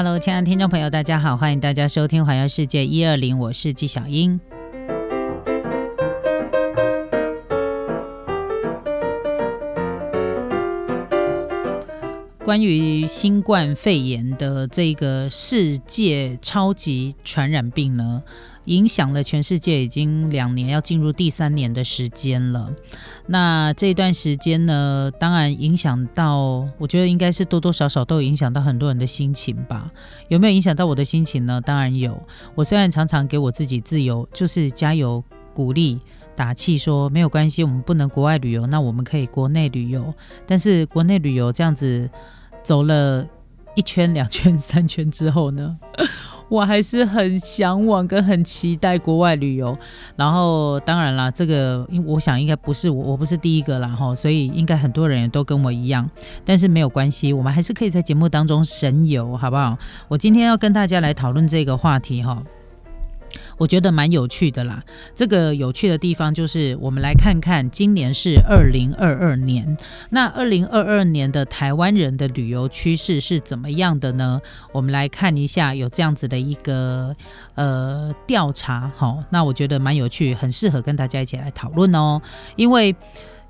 Hello，亲爱的听众朋友，大家好，欢迎大家收听《环游世界一二零》，我是纪晓英。关于新冠肺炎的这个世界超级传染病呢，影响了全世界已经两年，要进入第三年的时间了。那这段时间呢，当然影响到，我觉得应该是多多少少都有影响到很多人的心情吧。有没有影响到我的心情呢？当然有。我虽然常常给我自己自由，就是加油、鼓励、打气，说没有关系，我们不能国外旅游，那我们可以国内旅游。但是国内旅游这样子。走了一圈、两圈、三圈之后呢，我还是很向往跟很期待国外旅游。然后，当然啦，这个因我想应该不是我，我不是第一个啦哈，所以应该很多人也都跟我一样。但是没有关系，我们还是可以在节目当中神游，好不好？我今天要跟大家来讨论这个话题哈。我觉得蛮有趣的啦。这个有趣的地方就是，我们来看看今年是二零二二年，那二零二二年的台湾人的旅游趋势是怎么样的呢？我们来看一下，有这样子的一个呃调查，好，那我觉得蛮有趣，很适合跟大家一起来讨论哦，因为。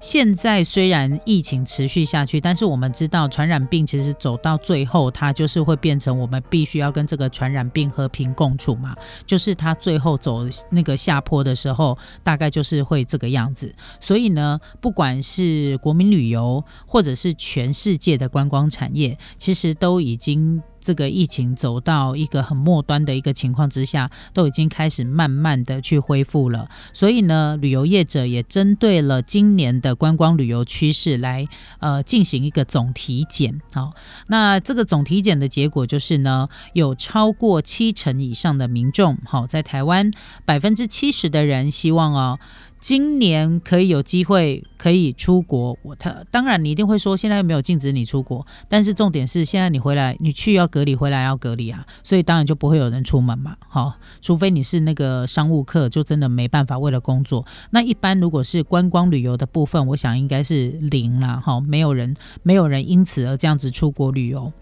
现在虽然疫情持续下去，但是我们知道传染病其实走到最后，它就是会变成我们必须要跟这个传染病和平共处嘛。就是它最后走那个下坡的时候，大概就是会这个样子。所以呢，不管是国民旅游，或者是全世界的观光产业，其实都已经。这个疫情走到一个很末端的一个情况之下，都已经开始慢慢的去恢复了。所以呢，旅游业者也针对了今年的观光旅游趋势来呃进行一个总体检。好，那这个总体检的结果就是呢，有超过七成以上的民众，好，在台湾百分之七十的人希望哦。今年可以有机会可以出国，我他当然你一定会说现在又没有禁止你出国，但是重点是现在你回来你去要隔离，回来要隔离啊，所以当然就不会有人出门嘛，好，除非你是那个商务客，就真的没办法为了工作。那一般如果是观光旅游的部分，我想应该是零啦，哈，没有人没有人因此而这样子出国旅游。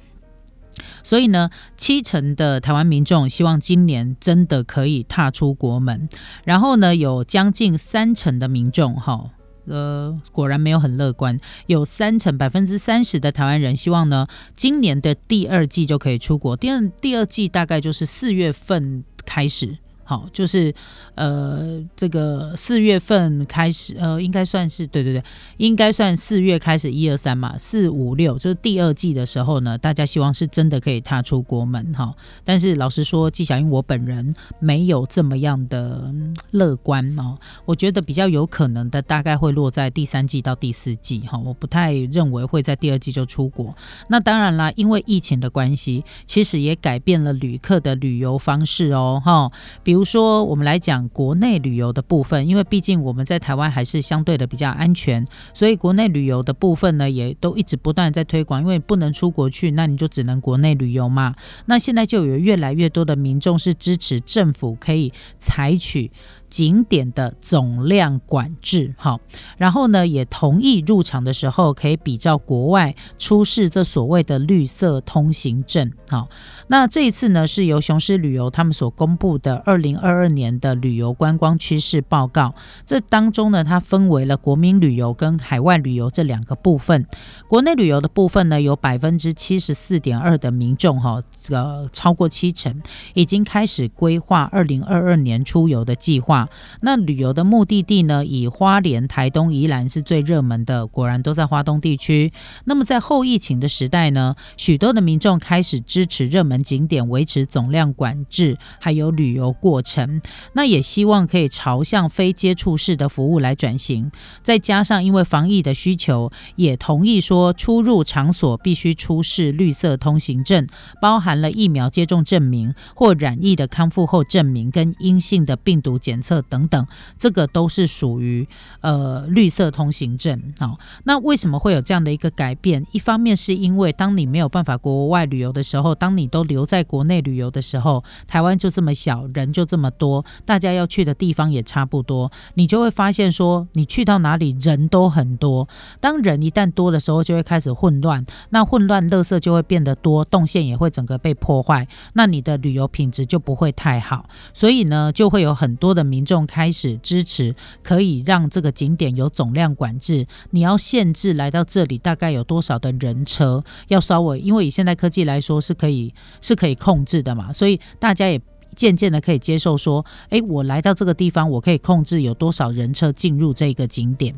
所以呢，七成的台湾民众希望今年真的可以踏出国门，然后呢，有将近三成的民众，哈，呃，果然没有很乐观，有三成百分之三十的台湾人希望呢，今年的第二季就可以出国，第二第二季大概就是四月份开始。好，就是呃，这个四月份开始，呃，应该算是对对对，应该算四月开始一二三嘛，四五六就是第二季的时候呢，大家希望是真的可以踏出国门哈。但是老实说，纪晓英我本人没有这么样的乐观哦，我觉得比较有可能的大概会落在第三季到第四季哈，我不太认为会在第二季就出国。那当然啦，因为疫情的关系，其实也改变了旅客的旅游方式哦哈，比。比如说，我们来讲国内旅游的部分，因为毕竟我们在台湾还是相对的比较安全，所以国内旅游的部分呢，也都一直不断在推广。因为不能出国去，那你就只能国内旅游嘛。那现在就有越来越多的民众是支持政府可以采取。景点的总量管制，好，然后呢，也同意入场的时候可以比照国外出示这所谓的绿色通行证，好，那这一次呢是由雄狮旅游他们所公布的二零零二二年的旅游观光趋势报告，这当中呢，它分为了国民旅游跟海外旅游这两个部分，国内旅游的部分呢，有百分之七十四点二的民众，哈，这个超过七成已经开始规划二零二二年出游的计划。那旅游的目的地呢？以花莲、台东、宜兰是最热门的，果然都在花东地区。那么在后疫情的时代呢，许多的民众开始支持热门景点维持总量管制，还有旅游过过程。那也希望可以朝向非接触式的服务来转型。再加上因为防疫的需求，也同意说出入场所必须出示绿色通行证，包含了疫苗接种证明或染疫的康复后证明跟阴性的病毒检测。测等等，这个都是属于呃绿色通行证。好，那为什么会有这样的一个改变？一方面是因为当你没有办法国外旅游的时候，当你都留在国内旅游的时候，台湾就这么小，人就这么多，大家要去的地方也差不多，你就会发现说，你去到哪里人都很多。当人一旦多的时候，就会开始混乱，那混乱，垃圾就会变得多，动线也会整个被破坏，那你的旅游品质就不会太好。所以呢，就会有很多的民众开始支持，可以让这个景点有总量管制，你要限制来到这里大概有多少的人车，要稍微，因为以现代科技来说是可以是可以控制的嘛，所以大家也。渐渐的可以接受说，诶，我来到这个地方，我可以控制有多少人车进入这个景点。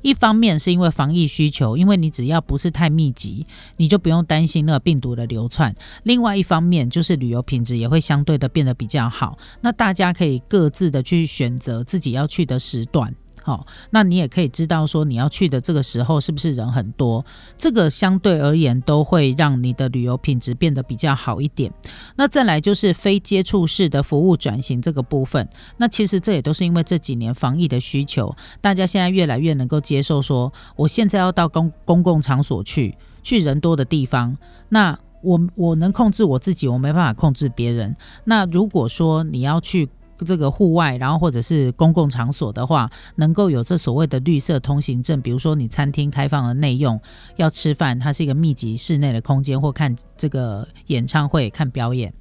一方面是因为防疫需求，因为你只要不是太密集，你就不用担心那个病毒的流窜。另外一方面就是旅游品质也会相对的变得比较好。那大家可以各自的去选择自己要去的时段。好，那你也可以知道说你要去的这个时候是不是人很多，这个相对而言都会让你的旅游品质变得比较好一点。那再来就是非接触式的服务转型这个部分，那其实这也都是因为这几年防疫的需求，大家现在越来越能够接受说，我现在要到公公共场所去，去人多的地方，那我我能控制我自己，我没办法控制别人。那如果说你要去。这个户外，然后或者是公共场所的话，能够有这所谓的绿色通行证，比如说你餐厅开放的内用，要吃饭，它是一个密集室内的空间，或看这个演唱会、看表演。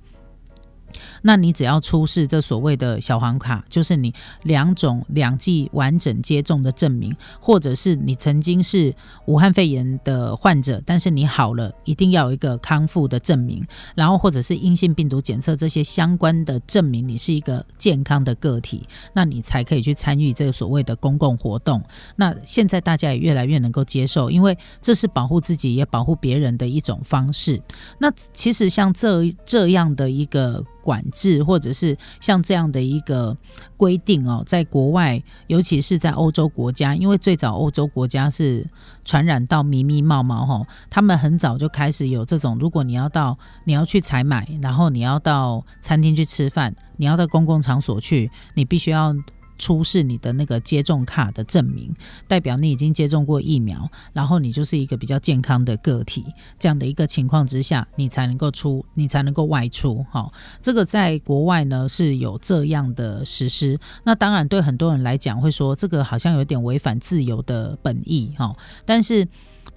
那你只要出示这所谓的小黄卡，就是你两种两剂完整接种的证明，或者是你曾经是武汉肺炎的患者，但是你好了，一定要有一个康复的证明，然后或者是阴性病毒检测这些相关的证明，你是一个健康的个体，那你才可以去参与这个所谓的公共活动。那现在大家也越来越能够接受，因为这是保护自己也保护别人的一种方式。那其实像这这样的一个。管制或者是像这样的一个规定哦，在国外，尤其是在欧洲国家，因为最早欧洲国家是传染到密密冒冒哈，他们很早就开始有这种，如果你要到你要去采买，然后你要到餐厅去吃饭，你要到公共场所去，你必须要。出示你的那个接种卡的证明，代表你已经接种过疫苗，然后你就是一个比较健康的个体，这样的一个情况之下，你才能够出，你才能够外出。哈，这个在国外呢是有这样的实施。那当然对很多人来讲会说，这个好像有点违反自由的本意。哈，但是。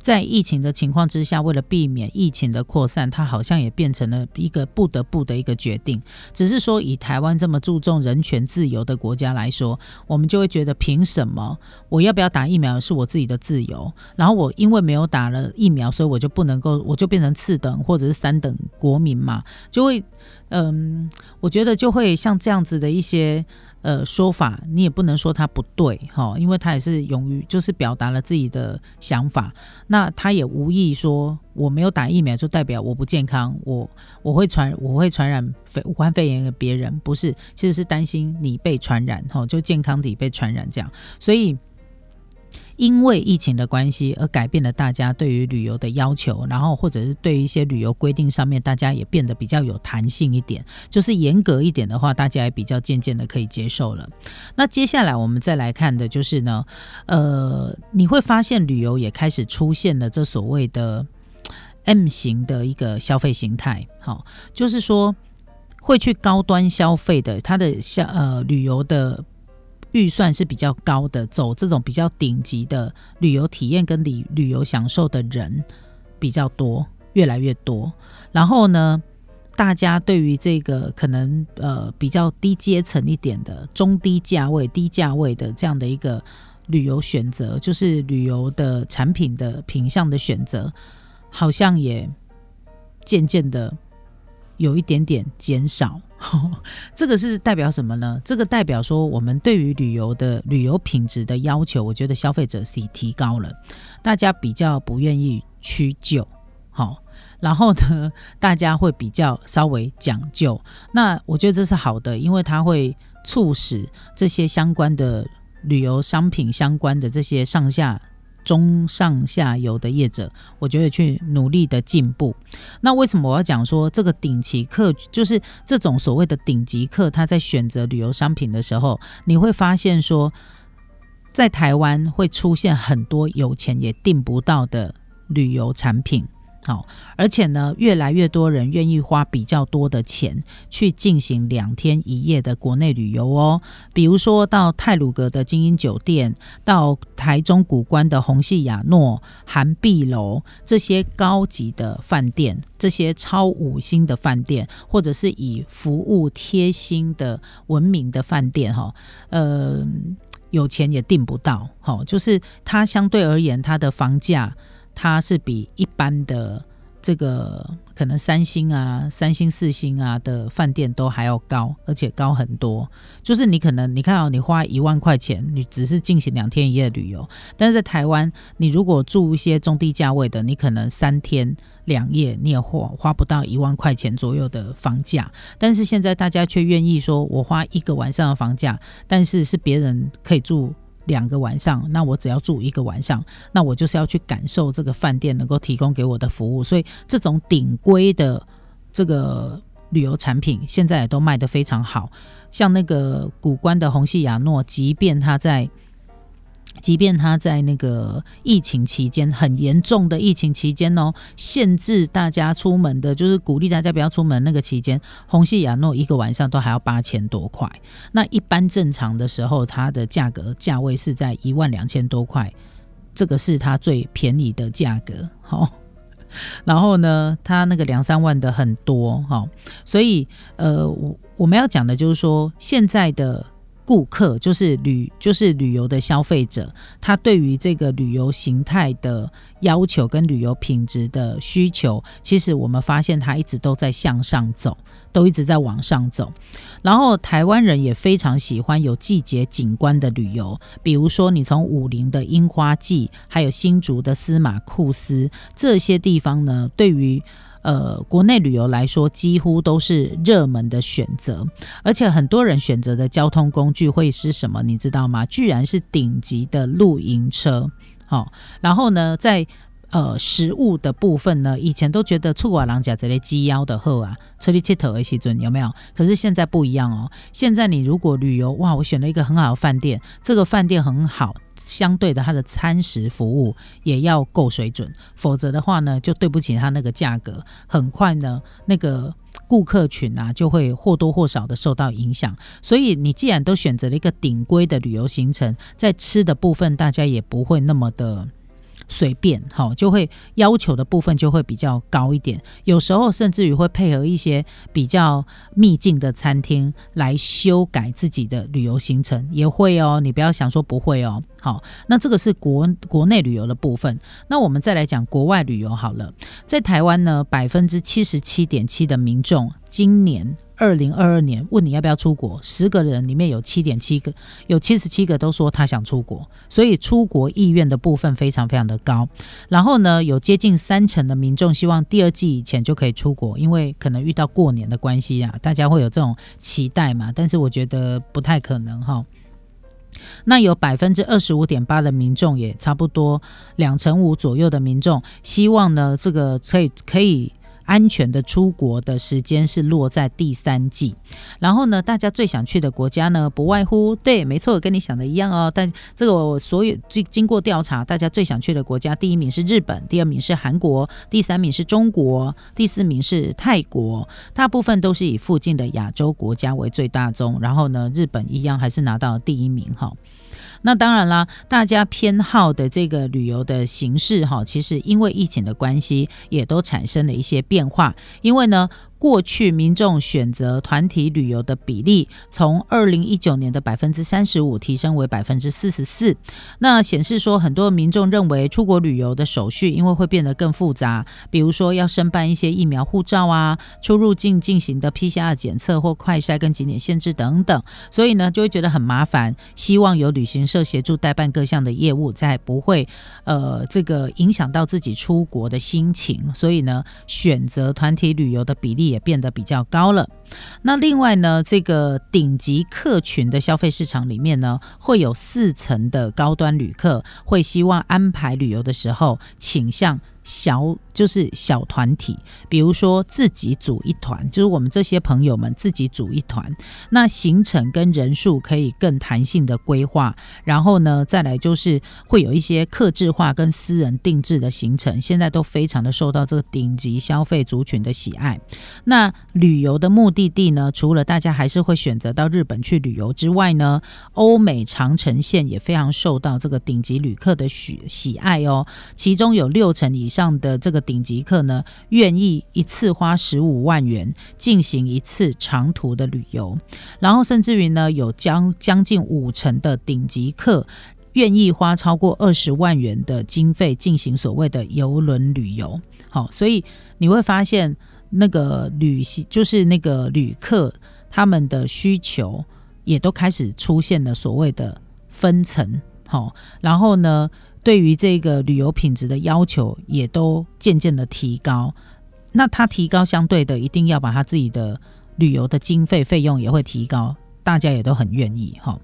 在疫情的情况之下，为了避免疫情的扩散，它好像也变成了一个不得不的一个决定。只是说，以台湾这么注重人权自由的国家来说，我们就会觉得，凭什么我要不要打疫苗是我自己的自由？然后我因为没有打了疫苗，所以我就不能够，我就变成次等或者是三等国民嘛？就会，嗯，我觉得就会像这样子的一些。呃，说法你也不能说他不对哈，因为他也是勇于就是表达了自己的想法。那他也无意说我没有打疫苗就代表我不健康，我我会传我会传染肺武汉肺炎给别人，不是，其实是担心你被传染哈，就健康的被传染这样，所以。因为疫情的关系而改变了大家对于旅游的要求，然后或者是对于一些旅游规定上面，大家也变得比较有弹性一点，就是严格一点的话，大家也比较渐渐的可以接受了。那接下来我们再来看的就是呢，呃，你会发现旅游也开始出现了这所谓的 M 型的一个消费形态，好，就是说会去高端消费的，它的消呃旅游的。预算是比较高的，走这种比较顶级的旅游体验跟旅旅游享受的人比较多，越来越多。然后呢，大家对于这个可能呃比较低阶层一点的中低价位、低价位的这样的一个旅游选择，就是旅游的产品的品相的选择，好像也渐渐的有一点点减少。这个是代表什么呢？这个代表说，我们对于旅游的旅游品质的要求，我觉得消费者提提高了，大家比较不愿意屈就，好，然后呢，大家会比较稍微讲究。那我觉得这是好的，因为它会促使这些相关的旅游商品相关的这些上下中上下游的业者，我觉得去努力的进步。那为什么我要讲说这个顶级客，就是这种所谓的顶级客，他在选择旅游商品的时候，你会发现说，在台湾会出现很多有钱也订不到的旅游产品。好，而且呢，越来越多人愿意花比较多的钱去进行两天一夜的国内旅游哦。比如说到泰鲁阁的精英酒店，到台中古关的红系亚诺、韩碧楼这些高级的饭店，这些超五星的饭店，或者是以服务贴心的闻名的饭店，哈，呃，有钱也订不到。好，就是它相对而言，它的房价。它是比一般的这个可能三星啊、三星、四星啊的饭店都还要高，而且高很多。就是你可能你看哦，你花一万块钱，你只是进行两天一夜旅游，但是在台湾，你如果住一些中低价位的，你可能三天两夜你也花花不到一万块钱左右的房价。但是现在大家却愿意说，我花一个晚上的房价，但是是别人可以住。两个晚上，那我只要住一个晚上，那我就是要去感受这个饭店能够提供给我的服务。所以这种顶规的这个旅游产品，现在也都卖得非常好。像那个古关的红系亚诺，即便他在。即便他在那个疫情期间很严重的疫情期间哦，限制大家出门的，就是鼓励大家不要出门那个期间，红系亚诺一个晚上都还要八千多块。那一般正常的时候，它的价格价位是在一万两千多块，这个是它最便宜的价格。好，然后呢，它那个两三万的很多哈，所以呃，我我们要讲的就是说现在的。顾客就是旅就是旅游的消费者，他对于这个旅游形态的要求跟旅游品质的需求，其实我们发现他一直都在向上走，都一直在往上走。然后台湾人也非常喜欢有季节景观的旅游，比如说你从武陵的樱花季，还有新竹的司马库斯这些地方呢，对于呃，国内旅游来说，几乎都是热门的选择，而且很多人选择的交通工具会是什么？你知道吗？居然是顶级的露营车。好，然后呢，在呃食物的部分呢，以前都觉得出国郎家这类鸡腰的货啊，车里切头的西尊有没有？可是现在不一样哦，现在你如果旅游，哇，我选了一个很好的饭店，这个饭店很好。相对的，它的餐食服务也要够水准，否则的话呢，就对不起它那个价格。很快呢，那个 顾客群啊，就会或多或少的受到影响。所以，你既然都选择了一个顶规的旅游行程，在吃的部分，大家也不会那么的。随便好，就会要求的部分就会比较高一点，有时候甚至于会配合一些比较秘境的餐厅来修改自己的旅游行程，也会哦。你不要想说不会哦。好，那这个是国国内旅游的部分。那我们再来讲国外旅游好了，在台湾呢，百分之七十七点七的民众今年。二零二二年问你要不要出国，十个人里面有七点七个，有七十七个都说他想出国，所以出国意愿的部分非常非常的高。然后呢，有接近三成的民众希望第二季以前就可以出国，因为可能遇到过年的关系啊，大家会有这种期待嘛。但是我觉得不太可能哈。那有百分之二十五点八的民众，也差不多两成五左右的民众希望呢，这个可以可以。安全的出国的时间是落在第三季，然后呢，大家最想去的国家呢，不外乎对，没错，跟你想的一样哦。但这个所有经经过调查，大家最想去的国家，第一名是日本，第二名是韩国，第三名是中国，第四名是泰国，大部分都是以附近的亚洲国家为最大宗。然后呢，日本一样还是拿到第一名哈。那当然啦，大家偏好的这个旅游的形式哈，其实因为疫情的关系，也都产生了一些变化。因为呢。过去民众选择团体旅游的比例，从二零一九年的百分之三十五提升为百分之四十四。那显示说，很多民众认为出国旅游的手续因为会变得更复杂，比如说要申办一些疫苗护照啊，出入境进行的 PCR 检测或快筛跟景点限制等等，所以呢就会觉得很麻烦。希望有旅行社协助代办各项的业务，在不会呃这个影响到自己出国的心情，所以呢选择团体旅游的比例。也变得比较高了。那另外呢，这个顶级客群的消费市场里面呢，会有四成的高端旅客会希望安排旅游的时候倾向。小就是小团体，比如说自己组一团，就是我们这些朋友们自己组一团，那行程跟人数可以更弹性的规划。然后呢，再来就是会有一些客制化跟私人定制的行程，现在都非常的受到这个顶级消费族群的喜爱。那旅游的目的地呢，除了大家还是会选择到日本去旅游之外呢，欧美长城线也非常受到这个顶级旅客的喜喜爱哦，其中有六成以。上的这个顶级客呢，愿意一次花十五万元进行一次长途的旅游，然后甚至于呢，有将将近五成的顶级客愿意花超过二十万元的经费进行所谓的游轮旅游。好，所以你会发现那个旅行就是那个旅客他们的需求也都开始出现了所谓的分层。好，然后呢？对于这个旅游品质的要求也都渐渐的提高，那他提高相对的，一定要把他自己的旅游的经费费用也会提高，大家也都很愿意哈。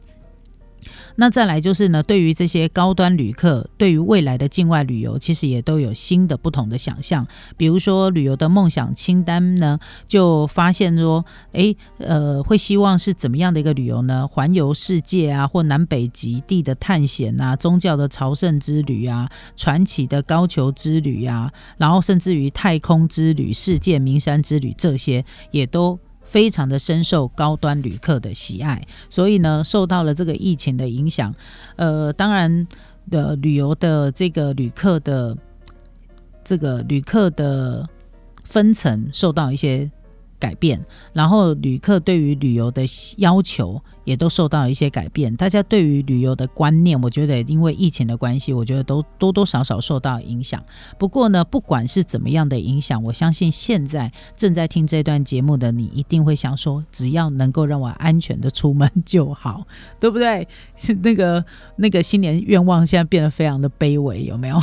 那再来就是呢，对于这些高端旅客，对于未来的境外旅游，其实也都有新的不同的想象。比如说旅游的梦想清单呢，就发现说，诶，呃，会希望是怎么样的一个旅游呢？环游世界啊，或南北极地的探险啊，宗教的朝圣之旅啊，传奇的高球之旅啊，然后甚至于太空之旅、世界名山之旅，这些也都。非常的深受高端旅客的喜爱，所以呢，受到了这个疫情的影响，呃，当然的旅游的这个旅客的这个旅客的分层受到一些。改变，然后旅客对于旅游的要求也都受到了一些改变。大家对于旅游的观念，我觉得因为疫情的关系，我觉得都多多少少受到影响。不过呢，不管是怎么样的影响，我相信现在正在听这段节目的你，一定会想说，只要能够让我安全的出门就好，对不对？那个那个新年愿望现在变得非常的卑微，有没有？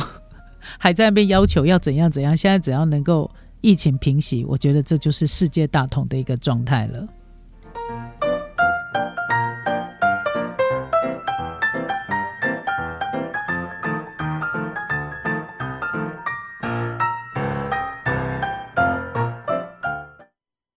还在那边要求要怎样怎样？现在只要能够。疫情平息，我觉得这就是世界大同的一个状态了。